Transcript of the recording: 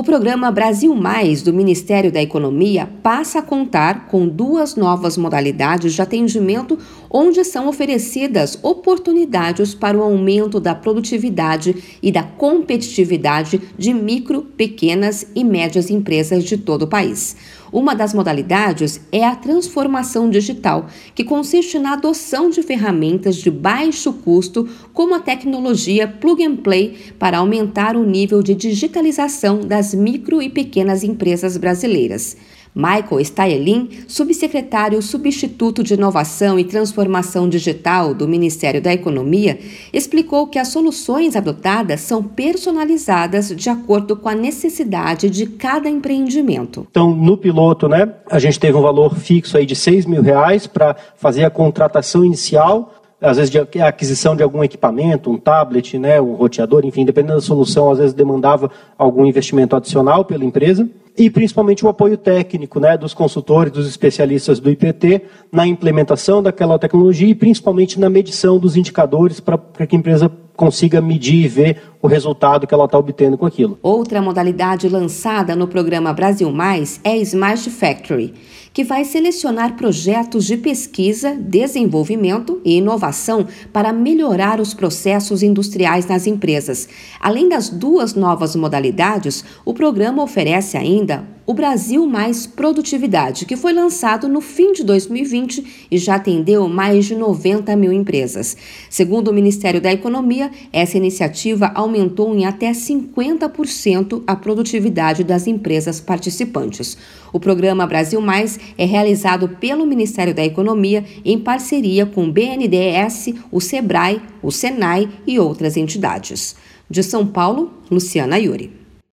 O programa Brasil Mais do Ministério da Economia passa a contar com duas novas modalidades de atendimento, onde são oferecidas oportunidades para o aumento da produtividade e da competitividade de micro, pequenas e médias empresas de todo o país. Uma das modalidades é a transformação digital, que consiste na adoção de ferramentas de baixo custo, como a tecnologia plug and play, para aumentar o nível de digitalização das micro e pequenas empresas brasileiras. Michael Staelin, subsecretário substituto de Inovação e Transformação Digital do Ministério da Economia, explicou que as soluções adotadas são personalizadas de acordo com a necessidade de cada empreendimento. Então, no piloto, né, a gente teve um valor fixo aí de 6 mil reais para fazer a contratação inicial às vezes de aquisição de algum equipamento, um tablet, né, um roteador, enfim, dependendo da solução, às vezes demandava algum investimento adicional pela empresa. E principalmente o apoio técnico né, dos consultores, dos especialistas do IPT na implementação daquela tecnologia e principalmente na medição dos indicadores para que a empresa consiga medir e ver o resultado que ela está obtendo com aquilo. Outra modalidade lançada no programa Brasil Mais é Smart Factory, que vai selecionar projetos de pesquisa, desenvolvimento e inovação para melhorar os processos industriais nas empresas. Além das duas novas modalidades, o programa oferece ainda o Brasil Mais Produtividade, que foi lançado no fim de 2020 e já atendeu mais de 90 mil empresas. Segundo o Ministério da Economia, essa iniciativa aumentou em até 50% a produtividade das empresas participantes. O programa Brasil Mais é realizado pelo Ministério da Economia em parceria com o BNDES, o SEBRAE, o SENAI e outras entidades. De São Paulo, Luciana Yuri.